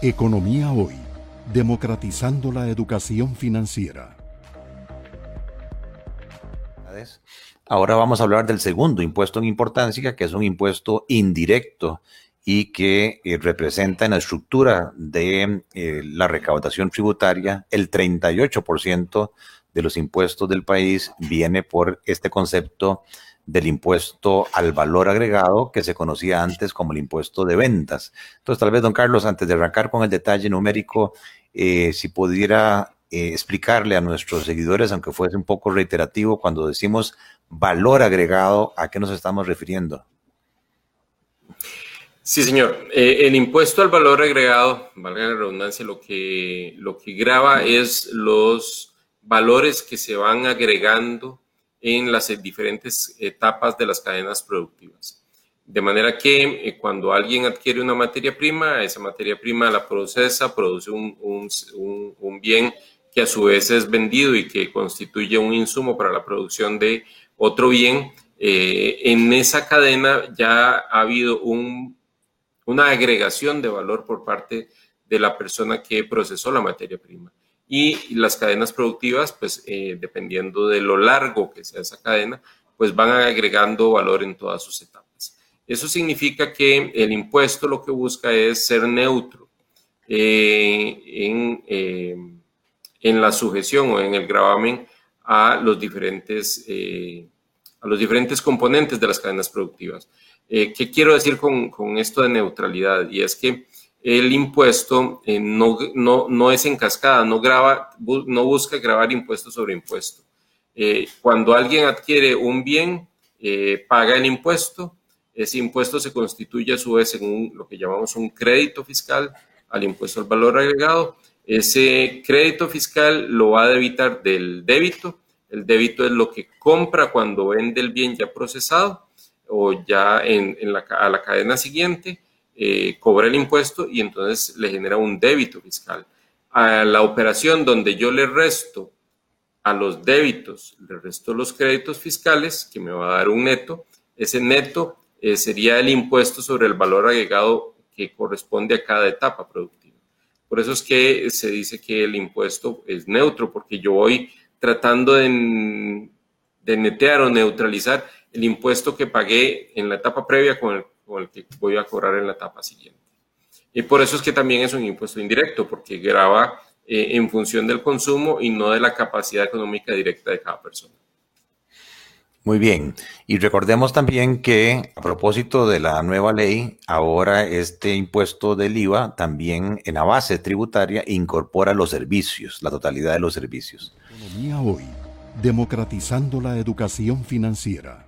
Economía Hoy, democratizando la educación financiera. Ahora vamos a hablar del segundo impuesto en importancia, que es un impuesto indirecto y que eh, representa en la estructura de eh, la recaudación tributaria el 38% de los impuestos del país viene por este concepto del impuesto al valor agregado que se conocía antes como el impuesto de ventas. Entonces, tal vez, don Carlos, antes de arrancar con el detalle numérico, eh, si pudiera eh, explicarle a nuestros seguidores, aunque fuese un poco reiterativo, cuando decimos valor agregado, ¿a qué nos estamos refiriendo? Sí, señor. Eh, el impuesto al valor agregado, valga la redundancia, lo que, lo que graba es los valores que se van agregando en las diferentes etapas de las cadenas productivas. De manera que eh, cuando alguien adquiere una materia prima, esa materia prima la procesa, produce un, un, bien que a su vez es vendido y que constituye un insumo para la producción de otro bien. Eh, en esa cadena ya ha habido una agregación de valor por parte de la persona que procesó la materia prima y las cadenas productivas, pues eh, dependiendo de lo largo que sea esa cadena, pues van agregando valor en todas sus etapas. Eso significa que el impuesto lo que busca es ser neutro eh, en, eh, en, la sujeción o en el gravamen a los diferentes, a los diferentes componentes de las cadenas productivas. ¿Qué quiero decir con, con esto de neutralidad? Y es que el impuesto eh, no, no, es en cascada, no, graba, no busca grabar impuesto sobre impuesto. Eh, cuando alguien adquiere un bien, eh, paga el impuesto, ese impuesto se constituye a su vez en lo que llamamos un crédito fiscal al impuesto al valor agregado. Ese crédito fiscal lo va a debitar del débito. El débito es lo que compra cuando vende el bien ya procesado o ya en, la, a la cadena siguiente eh, cobra el impuesto y entonces le genera un débito fiscal. A la operación donde yo le resto a los débitos, le resto los créditos fiscales, que me va a dar un neto, ese neto eh, sería el impuesto sobre el valor agregado que corresponde a cada etapa productiva. Por eso es que se dice que el impuesto es neutro, porque yo voy tratando de, de netear o neutralizar el impuesto que pagué en la etapa previa con el con el que voy a cobrar en la etapa siguiente. Y por eso es que también es un impuesto indirecto, porque graba eh, en función del consumo y no de la capacidad económica directa de cada persona. Muy bien. Y recordemos también que a propósito de la nueva ley, ahora este impuesto del IVA también en la base tributaria incorpora los servicios, la totalidad de los servicios. Economía hoy, democratizando la educación financiera.